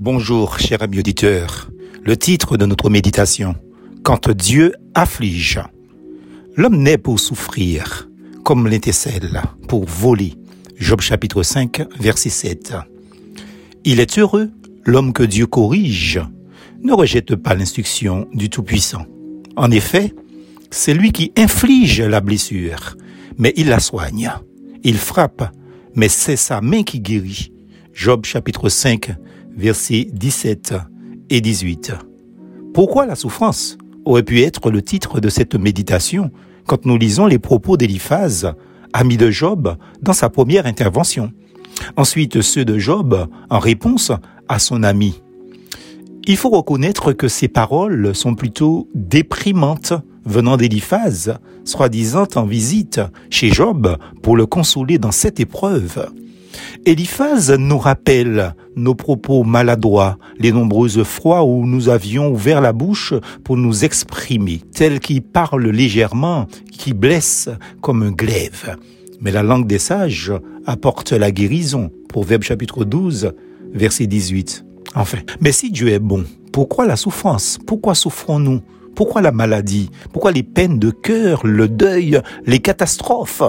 Bonjour, cher ami auditeur. Le titre de notre méditation. Quand Dieu afflige. L'homme naît pour souffrir, comme l'étincelle, pour voler. Job chapitre 5, verset 7. Il est heureux, l'homme que Dieu corrige. Ne rejette pas l'instruction du Tout-Puissant. En effet, c'est lui qui inflige la blessure, mais il la soigne. Il frappe, mais c'est sa main qui guérit. Job chapitre 5, versets 17 et 18. Pourquoi la souffrance aurait pu être le titre de cette méditation quand nous lisons les propos d'Éliphaz, ami de Job, dans sa première intervention? Ensuite, ceux de Job en réponse à son ami. Il faut reconnaître que ces paroles sont plutôt déprimantes venant d'Éliphaz, soi-disant en visite chez Job pour le consoler dans cette épreuve. Eliphaz nous rappelle nos propos maladroits, les nombreuses fois où nous avions ouvert la bouche pour nous exprimer, tel qui parle légèrement, qui blesse comme un glaive. Mais la langue des sages apporte la guérison. Proverbe chapitre 12, verset 18. Enfin, mais si Dieu est bon, pourquoi la souffrance? Pourquoi souffrons-nous? Pourquoi la maladie? Pourquoi les peines de cœur, le deuil, les catastrophes?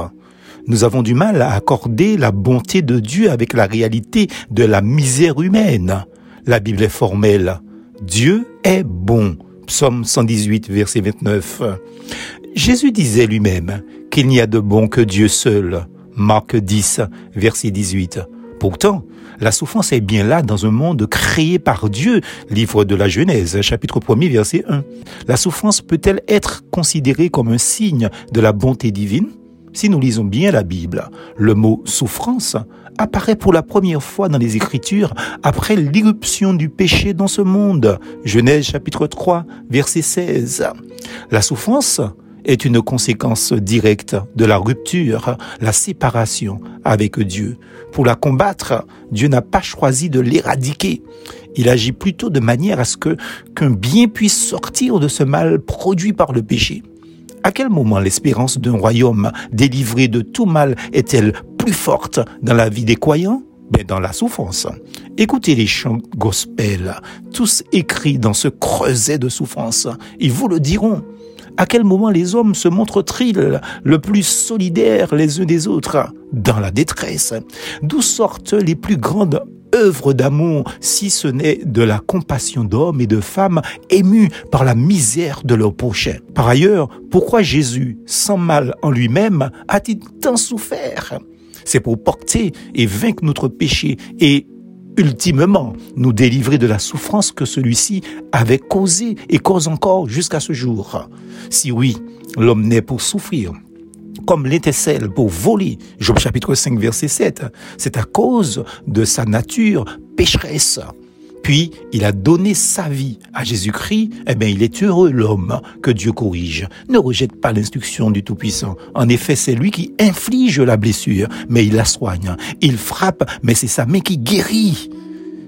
Nous avons du mal à accorder la bonté de Dieu avec la réalité de la misère humaine. La Bible est formelle. Dieu est bon. Psaume 118, verset 29. Jésus disait lui-même qu'il n'y a de bon que Dieu seul. Marc 10, verset 18. Pourtant, la souffrance est bien là dans un monde créé par Dieu. Livre de la Genèse, chapitre 1 verset 1. La souffrance peut-elle être considérée comme un signe de la bonté divine? Si nous lisons bien la Bible, le mot souffrance apparaît pour la première fois dans les Écritures après l'irruption du péché dans ce monde. Genèse chapitre 3, verset 16. La souffrance est une conséquence directe de la rupture, la séparation avec Dieu. Pour la combattre, Dieu n'a pas choisi de l'éradiquer. Il agit plutôt de manière à ce que qu'un bien puisse sortir de ce mal produit par le péché. À quel moment l'espérance d'un royaume délivré de tout mal est-elle plus forte dans la vie des croyants ben dans la souffrance? Écoutez les chants gospel, tous écrits dans ce creuset de souffrance. Ils vous le diront. À quel moment les hommes se montrent-ils le plus solidaires les uns des autres? Dans la détresse. D'où sortent les plus grandes œuvre d'amour si ce n'est de la compassion d'hommes et de femmes émus par la misère de leur prochain. Par ailleurs, pourquoi Jésus, sans mal en lui-même, a-t-il tant souffert? C'est pour porter et vaincre notre péché et ultimement nous délivrer de la souffrance que celui-ci avait causée et cause encore jusqu'à ce jour. Si oui, l'homme naît pour souffrir, comme l'étincelle pour voler. Job chapitre 5 verset 7. C'est à cause de sa nature pécheresse. Puis, il a donné sa vie à Jésus-Christ, eh bien, il est heureux l'homme que Dieu corrige. Ne rejette pas l'instruction du Tout-Puissant. En effet, c'est lui qui inflige la blessure, mais il la soigne. Il frappe, mais c'est sa main qui guérit.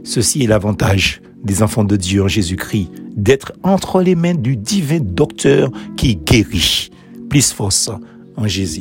Ceci est l'avantage des enfants de Dieu en Jésus-Christ, d'être entre les mains du divin docteur qui guérit. Plus force en Jésus.